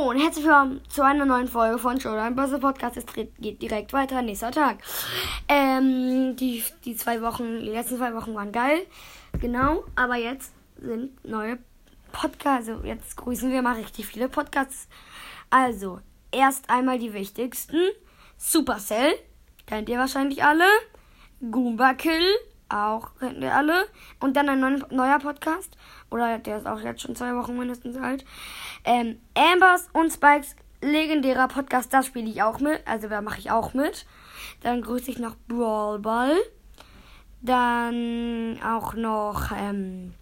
Und herzlich willkommen zu einer neuen Folge von Showdown Börse Podcast. Es geht direkt weiter, nächster Tag. Ähm, die, die zwei Wochen, die letzten zwei Wochen waren geil. Genau, aber jetzt sind neue Podcasts. Also jetzt grüßen wir mal richtig viele Podcasts. Also, erst einmal die wichtigsten. Supercell, kennt ihr wahrscheinlich alle. Goomba Kill, auch kennt ihr alle. Und dann ein neuer Podcast. Oder der ist auch jetzt schon zwei Wochen mindestens alt. Ähm, Ambers und Spikes legendärer Podcast, das spiele ich auch mit. Also da mache ich auch mit. Dann grüße ich noch Brawl Ball. Dann auch noch ähm,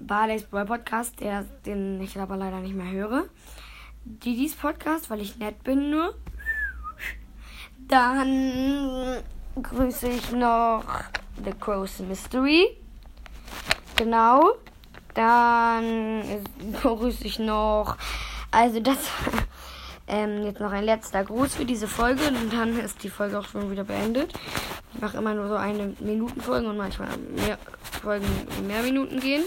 Barley's Brawl Podcast, der, den ich aber leider nicht mehr höre. Didis Podcast, weil ich nett bin nur. Dann grüße ich noch The Crow's Mystery. Genau. Dann grüße ich noch. Also das ähm, jetzt noch ein letzter Gruß für diese Folge und dann ist die Folge auch schon wieder beendet. Ich mache immer nur so eine Minuten Folgen und manchmal mehr Folgen mehr Minuten gehen.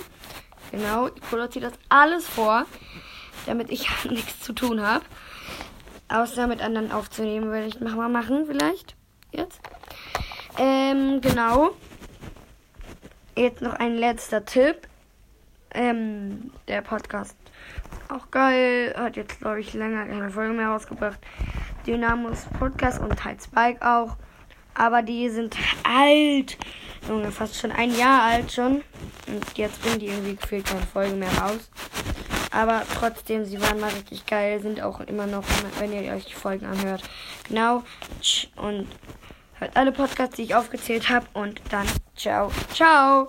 Genau, ich produziere das alles vor, damit ich nichts zu tun habe. Außer mit anderen aufzunehmen, würde ich mal machen vielleicht. Jetzt. Ähm, genau. Jetzt noch ein letzter Tipp. Ähm, der Podcast auch geil. Hat jetzt, glaube ich, länger keine Folge mehr rausgebracht. Dynamos Podcast und halt Spike auch. Aber die sind alt. Junge, fast schon ein Jahr alt schon. Und jetzt bringen die irgendwie gefühlt keine Folge mehr raus. Aber trotzdem, sie waren mal richtig geil. Sind auch immer noch, wenn ihr euch die Folgen anhört. Genau. Und hört alle Podcasts, die ich aufgezählt habe. Und dann ciao, ciao.